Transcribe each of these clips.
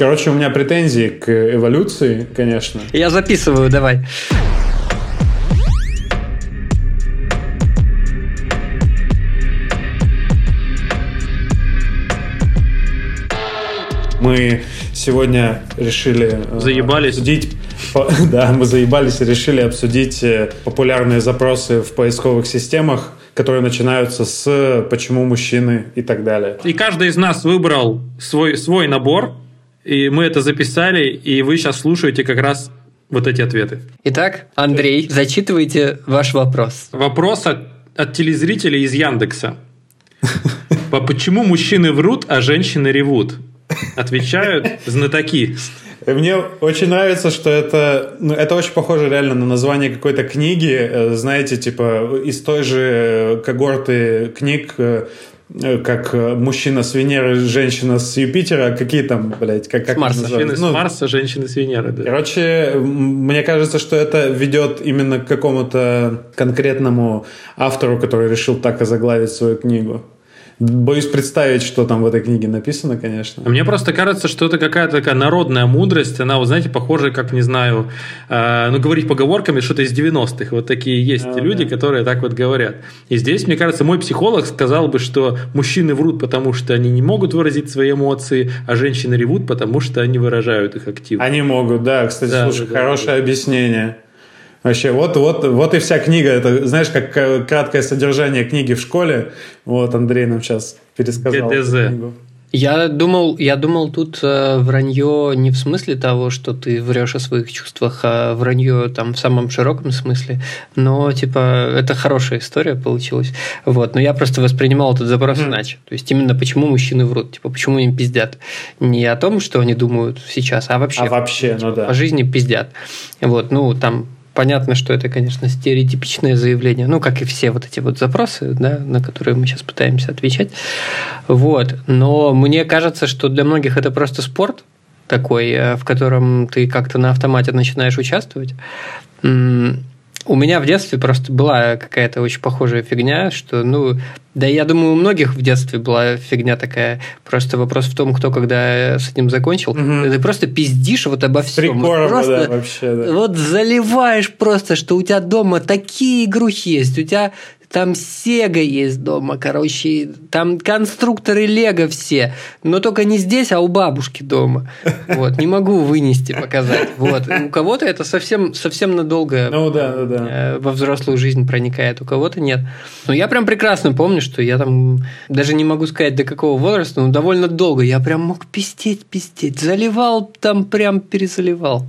Короче, у меня претензии к эволюции, конечно. Я записываю, давай. Мы сегодня решили э, Заебались. обсудить да, мы заебались и решили обсудить э, популярные запросы в поисковых системах, которые начинаются с «почему мужчины» и так далее. И каждый из нас выбрал свой, свой набор, и мы это записали, и вы сейчас слушаете как раз вот эти ответы. Итак, Андрей, зачитывайте ваш вопрос. Вопрос от, от телезрителя из Яндекса. Почему мужчины врут, а женщины ревут? Отвечают знатоки. Мне очень нравится, что это, ну, это очень похоже реально на название какой-то книги, э, знаете, типа из той же когорты книг, э, как мужчина с Венеры, женщина с Юпитера, какие там, блядь, как, как с Марса. Мужчины ну, с Марса, женщины с Венеры, да. Короче, мне кажется, что это ведет именно к какому-то конкретному автору, который решил так озаглавить свою книгу. Боюсь представить, что там в этой книге написано, конечно. Мне просто кажется, что это какая-то такая народная мудрость. Она, вы знаете, похожа, как, не знаю, э, ну, говорить поговорками, что-то из 90-х. Вот такие есть а, люди, да. которые так вот говорят. И здесь, мне кажется, мой психолог сказал бы, что мужчины врут, потому что они не могут выразить свои эмоции, а женщины ревут, потому что они выражают их активно. Они могут, да. Кстати, да, слушай, да, хорошее да. объяснение. Вообще, вот, вот, вот и вся книга. Это, знаешь, как краткое содержание книги в школе. Вот Андрей нам сейчас пересказал. ГДЗ. Я думал, я думал, тут э, вранье не в смысле того, что ты врешь о своих чувствах, а вранье там в самом широком смысле. Но, типа, это хорошая история получилась. Вот. Но я просто воспринимал этот запрос mm-hmm. иначе. То есть, именно почему мужчины врут, типа, почему им пиздят. Не о том, что они думают сейчас, а вообще. А вообще, типа, ну да. По жизни пиздят. Вот, ну, там Понятно, что это, конечно, стереотипичное заявление, ну, как и все вот эти вот запросы, да, на которые мы сейчас пытаемся отвечать. Вот. Но мне кажется, что для многих это просто спорт такой, э, в котором ты как-то на автомате начинаешь участвовать. У меня в детстве просто была какая-то очень похожая фигня, что, ну, да я думаю, у многих в детстве была фигня такая. Просто вопрос в том, кто когда с этим закончил. Угу. Ты просто пиздишь вот обо всем. Прикольно, просто да, вообще, да. Вот заливаешь просто, что у тебя дома такие игрухи есть, у тебя там Сега есть дома, короче, там конструкторы Лего все, но только не здесь, а у бабушки дома. Вот, не могу вынести, показать. Вот, у кого-то это совсем, совсем надолго ну, да, да, да. Э, во взрослую жизнь проникает, у кого-то нет. Но я прям прекрасно помню, что я там, даже не могу сказать до какого возраста, но довольно долго, я прям мог пистеть, пистеть, заливал там, прям перезаливал.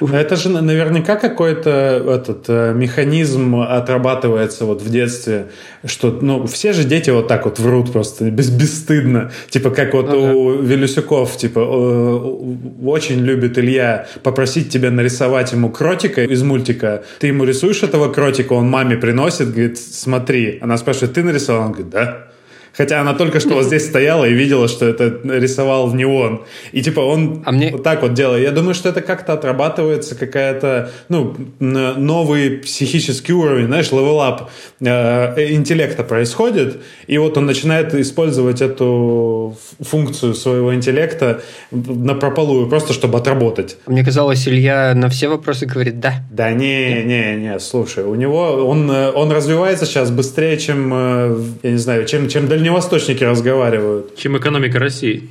Это же наверняка какой-то этот э, механизм отрабатывается вот в детстве, что ну все же дети вот так вот врут просто без, бесстыдно, типа как вот ага. у Велюсюков, типа очень любит Илья попросить тебя нарисовать ему кротика из мультика, ты ему рисуешь этого кротика, он маме приносит, говорит, смотри, она спрашивает, ты нарисовал, он говорит, да. Хотя она только что вот здесь стояла и видела, что это рисовал не он. И типа он а мне... вот так вот делает. Я думаю, что это как-то отрабатывается какая-то, ну, новый психический уровень, знаешь, level up э, интеллекта происходит, и вот он начинает использовать эту функцию своего интеллекта напропалую, просто чтобы отработать. Мне казалось, Илья на все вопросы говорит «да». Да не, не, не, слушай, у него, он, э, он развивается сейчас быстрее, чем, э, я не знаю, чем, чем дальневосточники разговаривают. Чем экономика России.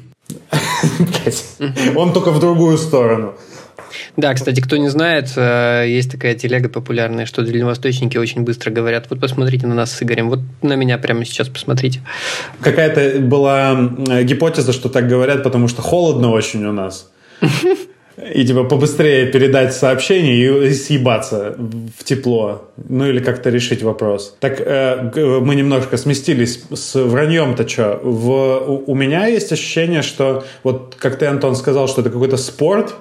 Он только в другую сторону. Да, кстати, кто не знает, э, есть такая телега популярная, что дальневосточники очень быстро говорят, вот посмотрите на нас с Игорем, вот на меня прямо сейчас посмотрите. Какая-то была гипотеза, что так говорят, потому что холодно очень у нас. И типа побыстрее передать сообщение и съебаться в тепло. Ну или как-то решить вопрос. Так э, мы немножко сместились с враньем-то что? В, у, у меня есть ощущение, что вот как ты, Антон, сказал, что это какой-то спорт,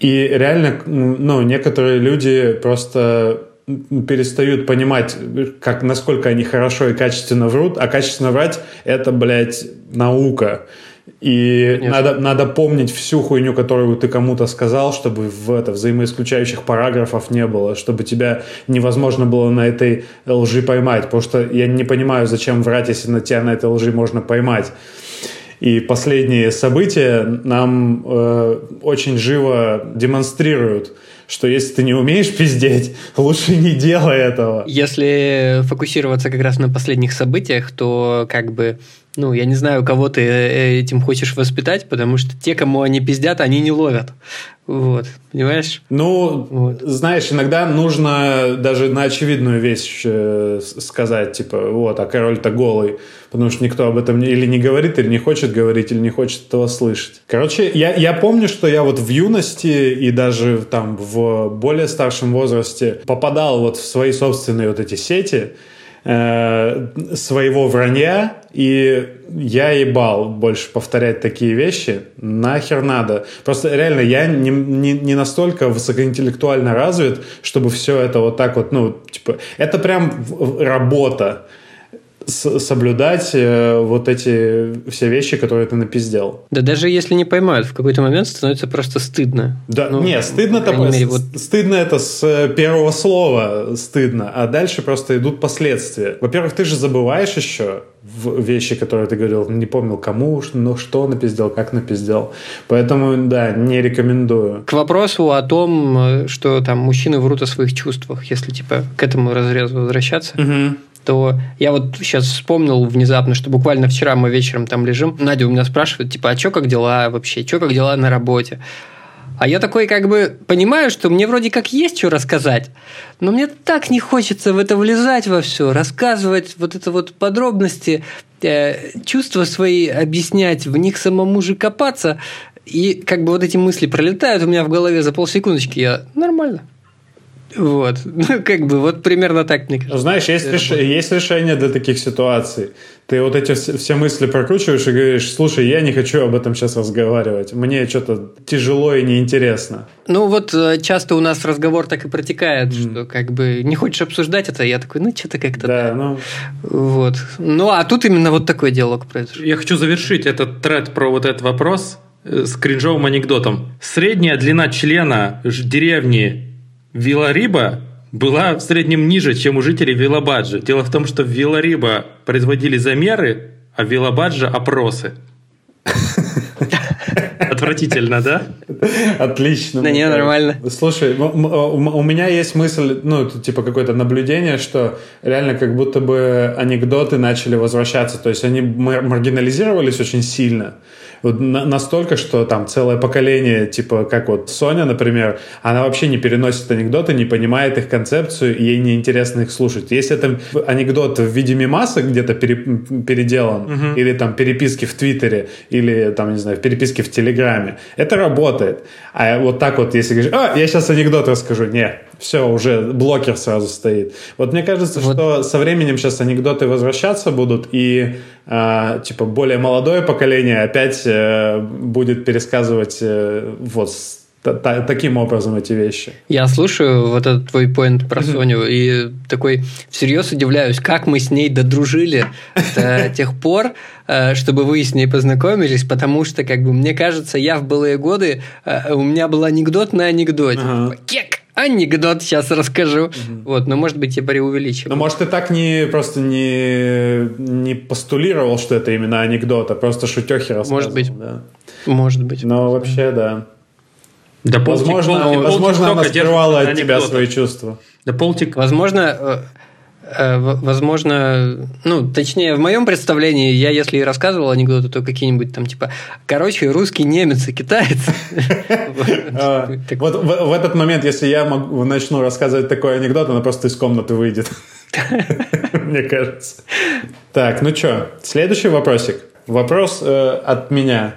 и реально, ну, некоторые люди просто перестают понимать, как, насколько они хорошо и качественно врут, а качественно врать — это, блядь, наука. И надо, надо помнить всю хуйню, которую ты кому-то сказал, чтобы в это взаимоисключающих параграфов не было, чтобы тебя невозможно было на этой лжи поймать. Потому что я не понимаю, зачем врать, если на тебя на этой лжи можно поймать. И последние события нам э, очень живо демонстрируют, что если ты не умеешь пиздеть, лучше не делай этого. Если фокусироваться как раз на последних событиях, то как бы ну, я не знаю, кого ты э, этим хочешь воспитать, потому что те, кому они пиздят, они не ловят. Вот, понимаешь? Ну, вот. знаешь, иногда нужно даже на очевидную вещь э, сказать, типа, вот, а король-то голый, потому что никто об этом или не говорит, или не хочет говорить, или не хочет этого слышать. Короче, я, я помню, что я вот в юности и даже там в более старшем возрасте попадал вот в свои собственные вот эти сети, Э, своего вранья, и я ебал больше повторять такие вещи. Нахер надо. Просто реально я не, не, не настолько высокоинтеллектуально развит, чтобы все это вот так вот, ну, типа, это прям работа соблюдать э, вот эти все вещи, которые ты напиздел. Да даже если не поймают, в какой-то момент становится просто стыдно. Да, ну, не, стыдно-то мере, вот... стыдно это с э, первого слова стыдно, а дальше просто идут последствия. Во-первых, ты же забываешь еще вещи, которые ты говорил, не помнил кому, но что напиздел, как напиздел. Поэтому, да, не рекомендую. К вопросу о том, э, что там мужчины врут о своих чувствах, если типа к этому разрезу возвращаться. Угу то я вот сейчас вспомнил внезапно, что буквально вчера мы вечером там лежим, Надя у меня спрашивает, типа, а что как дела вообще, что как дела на работе? А я такой как бы понимаю, что мне вроде как есть что рассказать, но мне так не хочется в это влезать во все, рассказывать вот это вот подробности, э, чувства свои объяснять, в них самому же копаться. И как бы вот эти мысли пролетают у меня в голове за полсекундочки, я нормально. Вот. Ну, как бы, вот примерно так, мне кажется. Знаешь, есть, реш... есть решение для таких ситуаций. Ты вот эти все мысли прокручиваешь и говоришь, слушай, я не хочу об этом сейчас разговаривать. Мне что-то тяжело и неинтересно. Ну, вот э, часто у нас разговор так и протекает, mm. что как бы не хочешь обсуждать это, я такой, ну, что-то как-то... Да, да, ну... Вот. Ну, а тут именно вот такой диалог произошел. Я хочу завершить этот тред про вот этот вопрос э, с кринжовым анекдотом. Средняя длина члена деревни Вилариба была в среднем ниже, чем у жителей Вилабаджи. Дело в том, что в Вилариба производили замеры, а в Вилабаджа опросы. Отвратительно, да? Отлично. Да не, нормально. Слушай, у меня есть мысль, ну, типа какое-то наблюдение, что реально как будто бы анекдоты начали возвращаться. То есть они маргинализировались очень сильно. Вот настолько, что там целое поколение, типа как вот Соня, например, она вообще не переносит анекдоты, не понимает их концепцию, и ей неинтересно их слушать. Если это анекдот в виде мемаса где-то пере, переделан, угу. или там переписки в Твиттере, или там, не знаю, переписки в Телеграме, это работает. А вот так вот, если говоришь, а, я сейчас анекдот расскажу, не, все, уже блокер сразу стоит. Вот мне кажется, вот. что со временем сейчас анекдоты возвращаться будут, и э, типа более молодое поколение опять э, будет пересказывать э, вот таким образом эти вещи. Я слушаю вот этот твой поинт про Соню и такой всерьез удивляюсь, как мы с ней додружили до тех пор, э, чтобы вы с ней познакомились, потому что, как бы, мне кажется, я в былые годы, э, у меня был анекдот на анекдоте. Ага. Кек! Анекдот сейчас расскажу. Угу. Вот, но может быть я преувеличиваю. Но может ты так не просто не, не постулировал, что это именно анекдот, а просто шутехи рассказывал. Может быть. Да. Может быть. Но вообще, да. Да возможно, пол, возможно она скрывала от тебя свои чувства. Да полтик. Возможно, Э, возможно, ну, точнее, в моем представлении, я если и рассказывал анекдоты, то какие-нибудь там, типа, короче, русский, немец и китаец. А, вот в этот момент, если я начну рассказывать такой анекдот, она просто из комнаты выйдет. Мне кажется. Так, ну что, следующий вопросик. Вопрос э, от меня.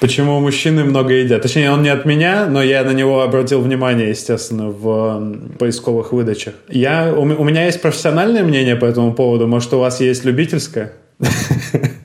Почему мужчины много едят? Точнее, он не от меня, но я на него обратил внимание, естественно, в поисковых выдачах. Я, у, у меня есть профессиональное мнение по этому поводу. Может, у вас есть любительское?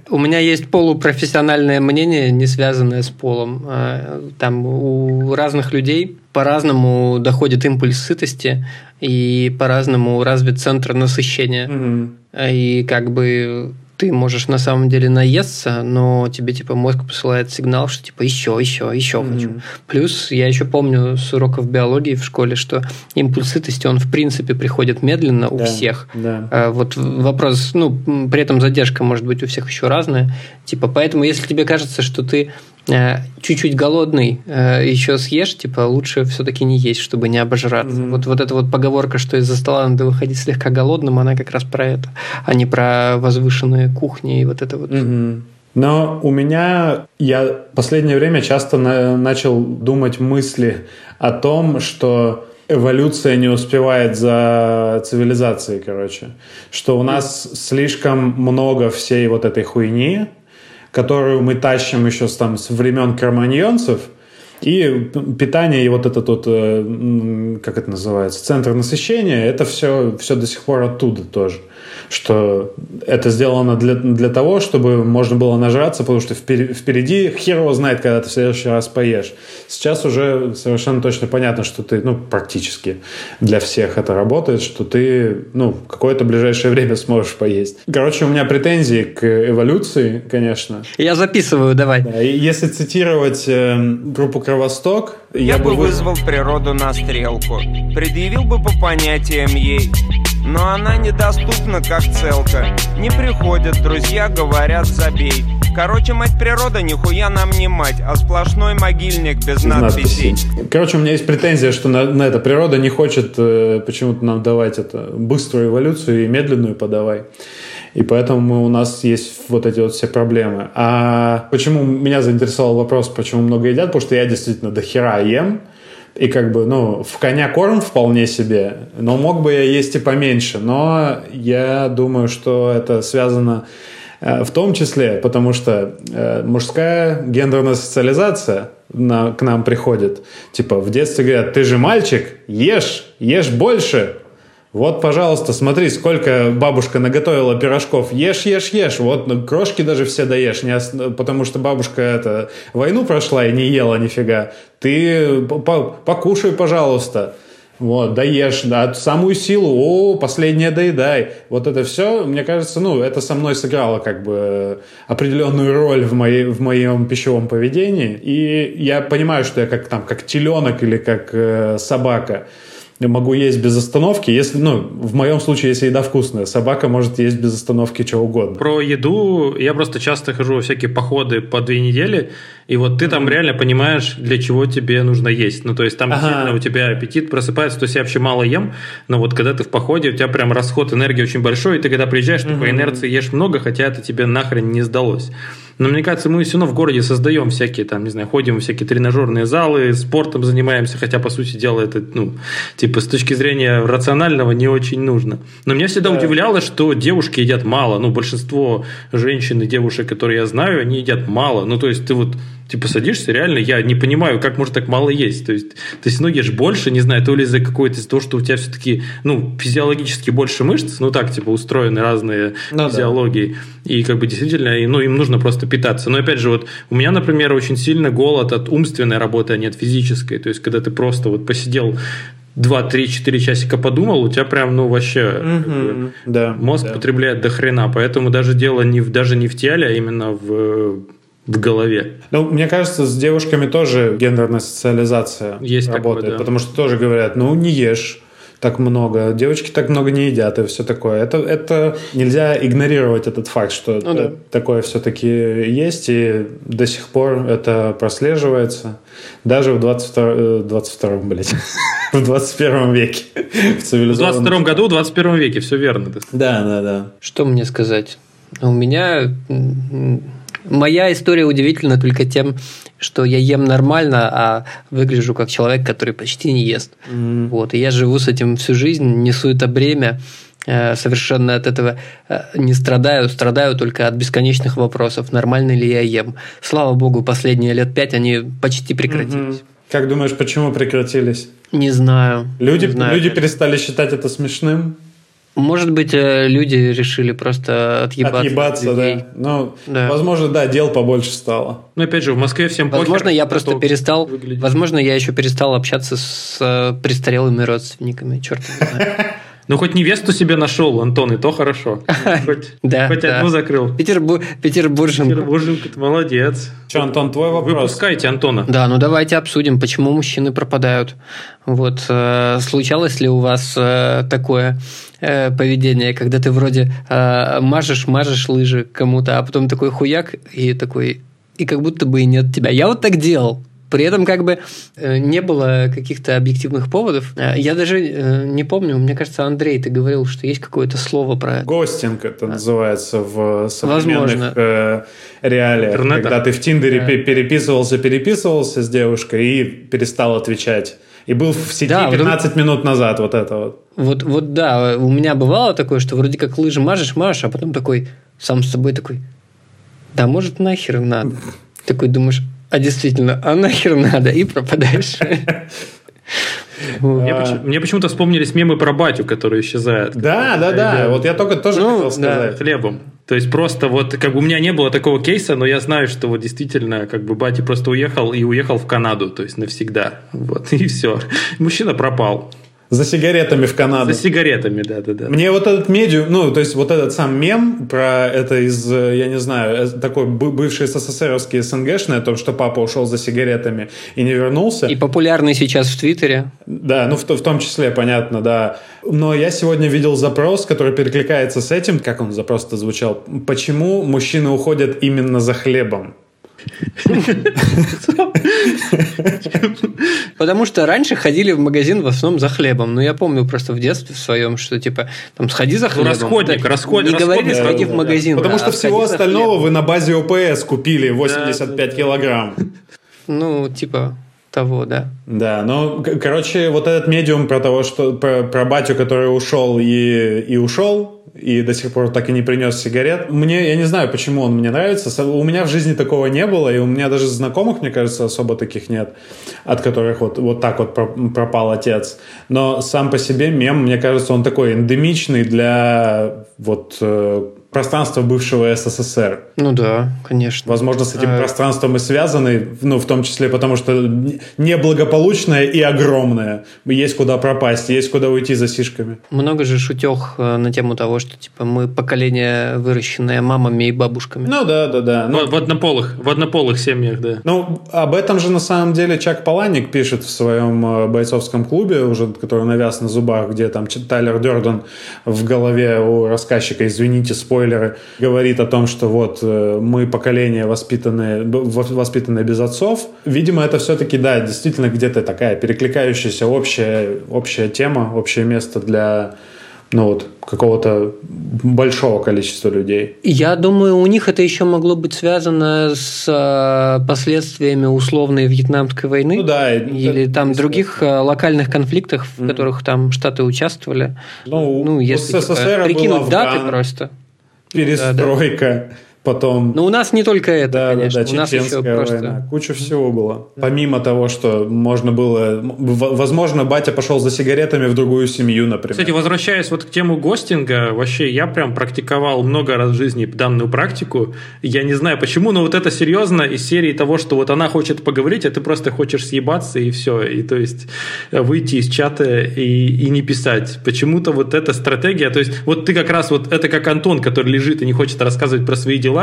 У меня есть полупрофессиональное мнение, не связанное с полом. А, там у разных людей по-разному доходит импульс сытости и по-разному развит центр насыщения. Угу. И как бы ты можешь на самом деле наесться, но тебе типа мозг посылает сигнал, что типа еще, еще, еще mm-hmm. хочу. Плюс я еще помню с уроков биологии в школе, что импульс сытости, он в принципе приходит медленно у Да, всех. да. А Вот вопрос, ну, при этом задержка может быть у всех еще разная. Типа, поэтому, если тебе кажется, что ты чуть-чуть голодный, э, еще съешь, типа, лучше все-таки не есть, чтобы не обожраться. Мгм. Вот, вот эта вот поговорка, что из-за стола надо выходить слегка голодным, она как раз про это, а не про возвышенные кухни и вот это вот. Мгм. Но у меня, я в последнее время часто на- начал думать мысли о том, что эволюция не успевает за цивилизацией, короче. Что у нас слишком много всей вот этой хуйни, которую мы тащим еще с, там, с времен кроманьонцев, и питание, и вот этот вот, э, как это называется, центр насыщения, это все, все до сих пор оттуда тоже. Что это сделано для, для того, чтобы можно было нажраться, потому что впер- впереди хер его знает, когда ты в следующий раз поешь. Сейчас уже совершенно точно понятно, что ты, ну, практически для всех это работает, что ты, ну, какое-то ближайшее время сможешь поесть. Короче, у меня претензии к эволюции, конечно. Я записываю, давай. Да, и если цитировать э, группу Кровосток, Я, бы вы- вызвал природу на стрелку, предъявил бы по понятиям ей. Но она недоступна, как целка. Не приходят, друзья говорят, забей. Короче, мать природа нихуя нам не мать, а сплошной могильник без, надписей. надписей. Короче, у меня есть претензия, что на, на это природа не хочет э, почему-то нам давать это быструю эволюцию и медленную подавай. И поэтому у нас есть вот эти вот все проблемы. А почему меня заинтересовал вопрос, почему много едят? Потому что я действительно до хера ем. И как бы, ну, в коня корм вполне себе, но мог бы я есть и поменьше. Но я думаю, что это связано э, в том числе, потому что э, мужская гендерная социализация на- к нам приходит. Типа в детстве говорят, ты же мальчик, ешь, ешь больше. Вот, пожалуйста, смотри, сколько бабушка наготовила пирожков. Ешь, ешь, ешь. Вот ну, крошки даже все доешь, не ос- потому что бабушка это, войну прошла и не ела нифига. Ты по- по- покушай, пожалуйста. Вот, доешь, да, самую силу, о, последнее доедай. Вот это все, мне кажется, ну, это со мной сыграло как бы определенную роль в, моей, в моем пищевом поведении. И я понимаю, что я как там, как теленок или как э, собака. Могу есть без остановки, если, ну, в моем случае, если еда вкусная. Собака может есть без остановки что угодно. Про еду я просто часто хожу во всякие походы по две недели, и вот ты там реально понимаешь, для чего тебе нужно есть. Ну, то есть там Ага. действительно у тебя аппетит просыпается, то есть я вообще мало ем, но вот когда ты в походе, у тебя прям расход энергии очень большой, и ты когда приезжаешь, ты по инерции ешь много, хотя это тебе нахрен не сдалось. Но мне кажется, мы все равно в городе создаем всякие там, не знаю, ходим в всякие тренажерные залы, спортом занимаемся, хотя, по сути дела, это, ну, типа, с точки зрения рационального не очень нужно. Но меня всегда Да. удивляло, что девушки едят мало. Ну, большинство женщин и девушек, которые я знаю, они едят мало. Ну, то есть, ты вот типа садишься, реально, я не понимаю, как можно так мало есть. То есть, ты все равно ешь больше, не знаю, то ли из-за какой-то, из-за того, что у тебя все-таки, ну, физиологически больше мышц, ну, так, типа, устроены разные Ну да. физиологии. И, как бы, действительно, и, ну, им нужно просто питаться. Но, опять же, вот, у меня, например, очень сильно голод от умственной работы, а не от физической. То есть, когда ты просто вот посидел 2-3-4 часика подумал, у тебя прям, ну, вообще бы, Да. мозг да. потребляет до хрена. Поэтому даже дело не в, даже не в теле, а именно в, в голове. Ну, мне кажется, с девушками тоже гендерная социализация Есть такое, работает, да. потому что тоже говорят, ну, не ешь так много, девочки так много не едят и все такое. Это, это нельзя игнорировать этот факт, что Ну да. такое все-таки есть, и до сих пор это прослеживается. Даже в 22, э, 22 блядь, в 21 веке. В В цивилизованном... 22 году, в 21 веке, все верно. Да, да, да. Что мне сказать? У меня моя история удивительна только тем, что я ем нормально, а выгляжу как человек, который почти не ест. Вот, и я живу с этим всю жизнь, несу это бремя, э, совершенно от этого э, не страдаю, страдаю только от бесконечных вопросов, нормально ли я ем. Слава богу, последние лет пять они почти прекратились. Как думаешь, почему прекратились? Не знаю. Люди, не знаю. люди перестали считать это смешным? Может быть, э, люди решили просто отъебаться. от Отъебаться, людей. да. Ну, Да. возможно, да, дел побольше стало. Но опять же, в Москве всем Возможно, я просто то, перестал. как выглядишь. Возможно, я еще перестал общаться с э, престарелыми родственниками. Черт. Ну, хоть невесту себе нашел, Антон, и то хорошо. Хоть, Да, хоть одну закрыл. Петербу- Петербурженко. Петербурженко, ты молодец. Че, Антон, твой вопрос? Выпускайте Антона. Да, ну давайте обсудим, почему мужчины пропадают. Вот э, случалось ли у вас такое э, поведение, когда ты вроде э, мажешь, мажешь лыжи кому-то, а потом такой хуяк и такой и как будто бы и нет тебя. Я вот так делал. При этом как бы э, не было каких-то объективных поводов. Э, Я даже э, не помню, мне кажется, Андрей, ты говорил, что есть какое-то слово про это. Гостинг это называется в современных Возможно. э, реалиях. Интернета. Когда ты в Тиндере Да. пе- переписывался, переписывался с девушкой и перестал отвечать. И был в сети Да, вот 15 минут назад вот это вот. Вот, вот да, у меня бывало такое, что вроде как лыжи мажешь, мажешь, а потом такой сам с собой такой, да может нахер надо. Такой думаешь, а действительно, а нахер надо, и пропадаешь. Мне, А. мне почему-то вспомнились мемы про батю, который исчезает. Да, да, да. Вот я только тоже Ну, хотел да. сказать. хлебом. То есть просто вот как бы у меня не было такого кейса, но я знаю, что вот действительно как бы батя просто уехал и уехал в Канаду, то есть навсегда. Вот и все. Мужчина пропал. За сигаретами в Канаду. За сигаретами, да-да-да. Мне вот этот медиум, ну, то есть вот этот сам мем про это из, э, я не знаю, э, такой бы- бывший СССРовский СНГшный, о том, что папа ушел за сигаретами и не вернулся. И популярный сейчас в Твиттере. Да, ну в, в том числе, понятно, да. Но я сегодня видел запрос, который перекликается с этим. Как он запрос-то звучал? Почему мужчины уходят именно за хлебом? Потому что раньше ходили в магазин в основном за хлебом. Но я помню просто в детстве в своем, что типа там сходи за хлебом. расходник, Да, расход- Не говорили расходник, сходи в магазин. Потому а что всего сходи за остального вы на базе ОПС купили 85 килограмм. Ну, типа того, да. Да, ну, короче, вот этот медиум про того, что про, про батю, который ушел и, и ушел, и до сих пор так и не принес сигарет. Мне, я не знаю, почему он мне нравится. У меня в жизни такого не было, и у меня даже знакомых, мне кажется, особо таких нет, от которых вот, вот так вот про- пропал отец. Но сам по себе мем, мне кажется, он такой эндемичный для вот пространства бывшего СССР. Ну да, конечно. Возможно, с этим А. пространством и связаны, ну, в том числе потому, что неблагополучное и огромное. Есть куда пропасть, есть куда уйти за сишками. Много же шутех э, на тему того, что типа мы поколение, выращенное мамами и бабушками. Ну, да, да, да. Ну, В, в однополых, в однополых семьях, да. ну, об этом же на самом деле Чак Паланик пишет в своем э, бойцовском клубе, уже который навяз на зубах, где там Тайлер Дерден в голове у рассказчика, извините, спойлеры, говорит о том, что вот э, мы поколение воспитанное, воспитанное без отцов. Видимо, это все-таки, да, действительно где-то такая перекликающаяся общая, общая тема, общее место для ну вот, какого-то большого количества людей. Я думаю, у них это еще могло быть связано с э, последствиями условной вьетнамской войны. Ну да, Или это- там других э, локальных конфликтах, в которых там штаты участвовали. Ну, Ну, если типа, СССР был прикинуть даты просто. Перестройка, потом... Но у нас не только это, Да, конечно. да, у да, нас еще чеченская просто... война. Куча всего было. Помимо того, что можно было... Возможно, батя пошел за сигаретами в другую семью, например. Кстати, возвращаясь вот к тему гостинга, вообще я прям практиковал много раз в жизни данную практику. Я не знаю почему, но вот это серьезно из серии того, что вот она хочет поговорить, а ты просто хочешь съебаться и все. И то есть выйти из чата и, и не писать. Почему-то вот эта стратегия, то есть вот ты как раз вот это как Антон, который лежит и не хочет рассказывать про свои дела,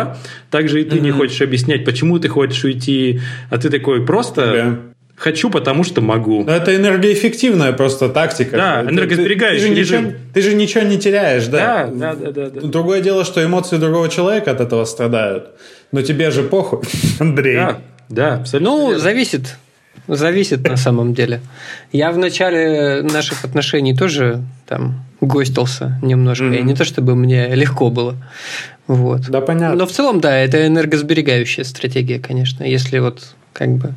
так же и ты не хочешь объяснять, почему ты хочешь уйти, а ты такой просто Да. хочу, потому что могу. Но это энергоэффективная просто тактика. Да, Ты- ты- энергосберегающий ты, же ничего, режим. ты же ничего не теряешь, да. Да, да, да, да. Другое дело, что эмоции другого человека от этого страдают. Но тебе же похуй, Андрей. Да, да, абсолютно. Ну, зависит. Зависит на самом деле. Я в начале наших отношений тоже там гостился немножко. И не то, чтобы мне легко было. Вот. Да, понятно. Но в целом, да, это энергосберегающая стратегия, конечно, если вот как бы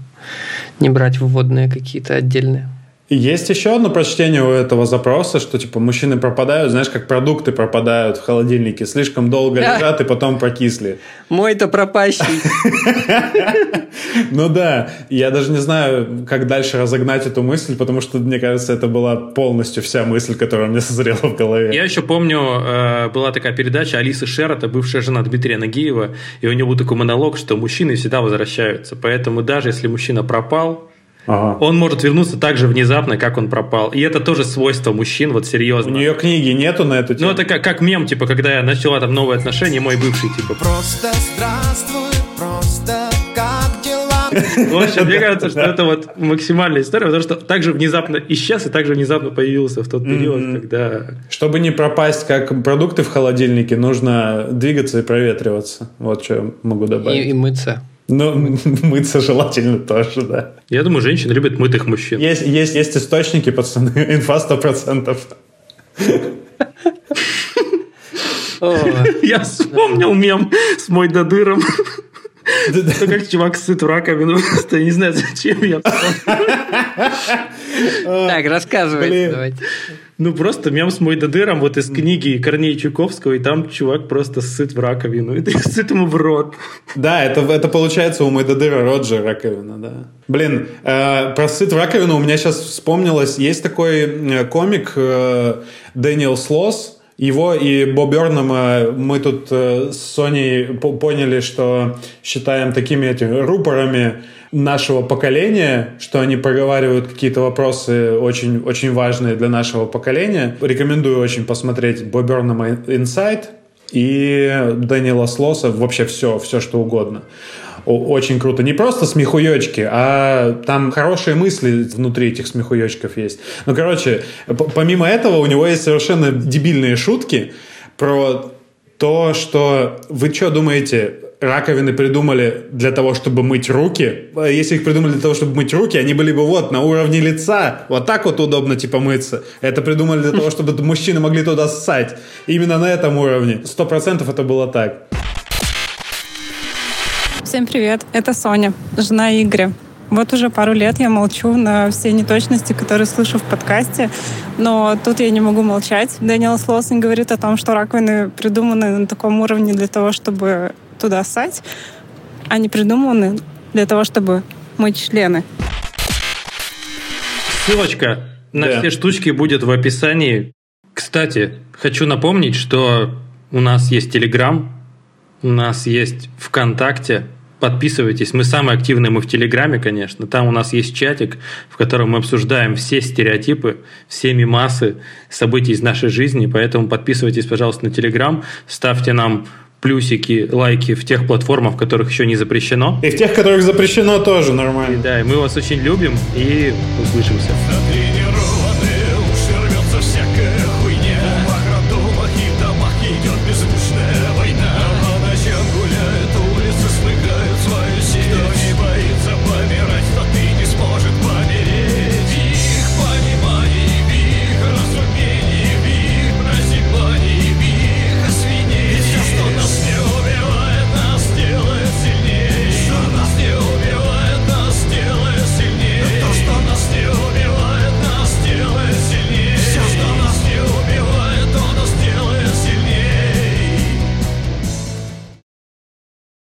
не брать вводные какие-то отдельные. Есть еще одно прочтение у этого запроса, что типа мужчины пропадают, знаешь, как продукты пропадают в холодильнике, слишком долго лежат и потом прокисли. Мой-то пропащий. Ну да, я даже не знаю, как дальше разогнать эту мысль, потому что, мне кажется, это была полностью вся мысль, которая мне созрела в голове. Я еще помню, э, была такая передача Алисы Шер, это бывшая жена Дмитрия Нагиева, и у него был такой монолог, что мужчины всегда возвращаются. Поэтому даже если мужчина пропал, ага. он может вернуться так же внезапно, как он пропал. И это тоже свойство мужчин, вот серьезно. У нее книги нету на эту тему. Ну, это как, как мем, типа, когда я начала там новые отношения, мой бывший, типа. Просто здравствуй, просто как дела? В общем, мне кажется, что это вот максимальная история, потому что также внезапно исчез и также внезапно появился в тот период, когда... Чтобы не пропасть, как продукты в холодильнике, нужно двигаться и проветриваться. Вот что я могу добавить. И, и мыться. Ну, мыться желательно тоже, да. Я думаю, женщины любят мытых мужчин. Есть, есть, есть источники, пацаны, инфа 100%. Я вспомнил мем с мой додыром. Это как чувак сыт в раковину. Просто не знаю, зачем я Так, рассказывай. Ну, просто мем с мой додыром вот из книги Корнея Чуковского, и там чувак просто сыт в раковину, и ты сыт ему в рот. Да, это, это получается у мой додыра рот же раковина, да. Блин, э, про сыт в раковину у меня сейчас вспомнилось, есть такой э, комик э, Дэниел Слос, его и Боб Бернама мы тут э, с Соней поняли, что считаем такими этими рупорами нашего поколения, что они проговаривают какие-то вопросы очень, очень важные для нашего поколения. Рекомендую очень посмотреть Боб Бернама «Инсайт» и Дэниела Слоса вообще все, все что угодно очень круто. Не просто смехуёчки, а там хорошие мысли внутри этих смехуёчков есть. Ну, короче, помимо этого у него есть совершенно дебильные шутки про то, что вы что думаете, раковины придумали для того, чтобы мыть руки. Если их придумали для того, чтобы мыть руки, они были бы вот на уровне лица. Вот так вот удобно типа мыться. Это придумали для того, чтобы мужчины могли туда ссать. Именно на этом уровне. Сто процентов это было так. Всем привет, это Соня, жена Игоря. Вот уже пару лет я молчу на все неточности, которые слышу в подкасте, но тут я не могу молчать. Дэниел Слоусон говорит о том, что раковины придуманы на таком уровне для того, чтобы туда ссать, не придуманы для того, чтобы мыть члены. Ссылочка на да. все штучки будет в описании. Кстати, хочу напомнить, что у нас есть Телеграм, у нас есть ВКонтакте, Подписывайтесь. Мы самые активные, мы в Телеграме, конечно. Там у нас есть чатик, в котором мы обсуждаем все стереотипы, все мимасы, события из нашей жизни. Поэтому подписывайтесь, пожалуйста, на Телеграм, ставьте нам плюсики, лайки в тех платформах, в которых еще не запрещено. И в тех, которых запрещено, тоже нормально. И, да, и мы вас очень любим и услышимся.